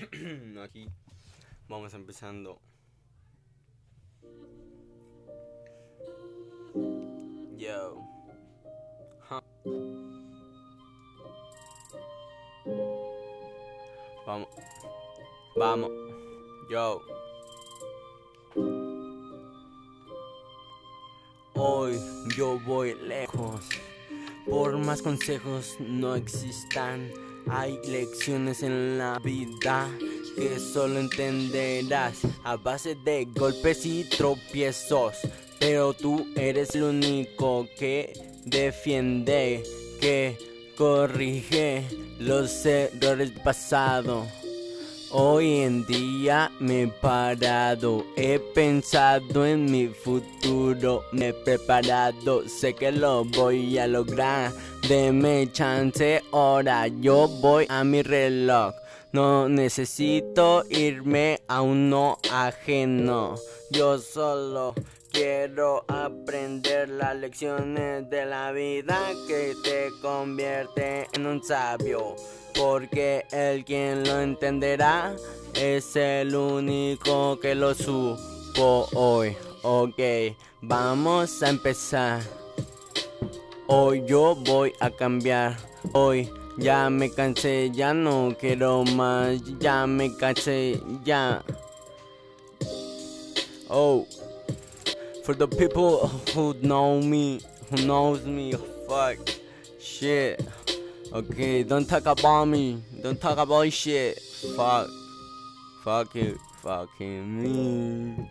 Aquí vamos empezando. Yo. Vamos. Vamos. Yo. Hoy yo voy lejos. Por más consejos no existan. Hay lecciones en la vida que solo entenderás a base de golpes y tropiezos. Pero tú eres el único que defiende, que corrige los errores del pasado. Hoy en día me he parado, he pensado en mi futuro, me he preparado, sé que lo voy a lograr. Deme chance, ahora yo voy a mi reloj. No necesito irme a uno ajeno, yo solo quiero aprender las lecciones de la vida que te convierte en un sabio porque el quien lo entenderá es el único que lo supo hoy. Ok, vamos a empezar. Hoy yo voy a cambiar. Hoy ya me cansé, ya no quiero más. Ya me cansé, ya. Oh, for the people who know me, who knows me, fuck, shit. Okay, don't talk about me. Don't talk about shit. Fuck. Fuck you. Fucking me.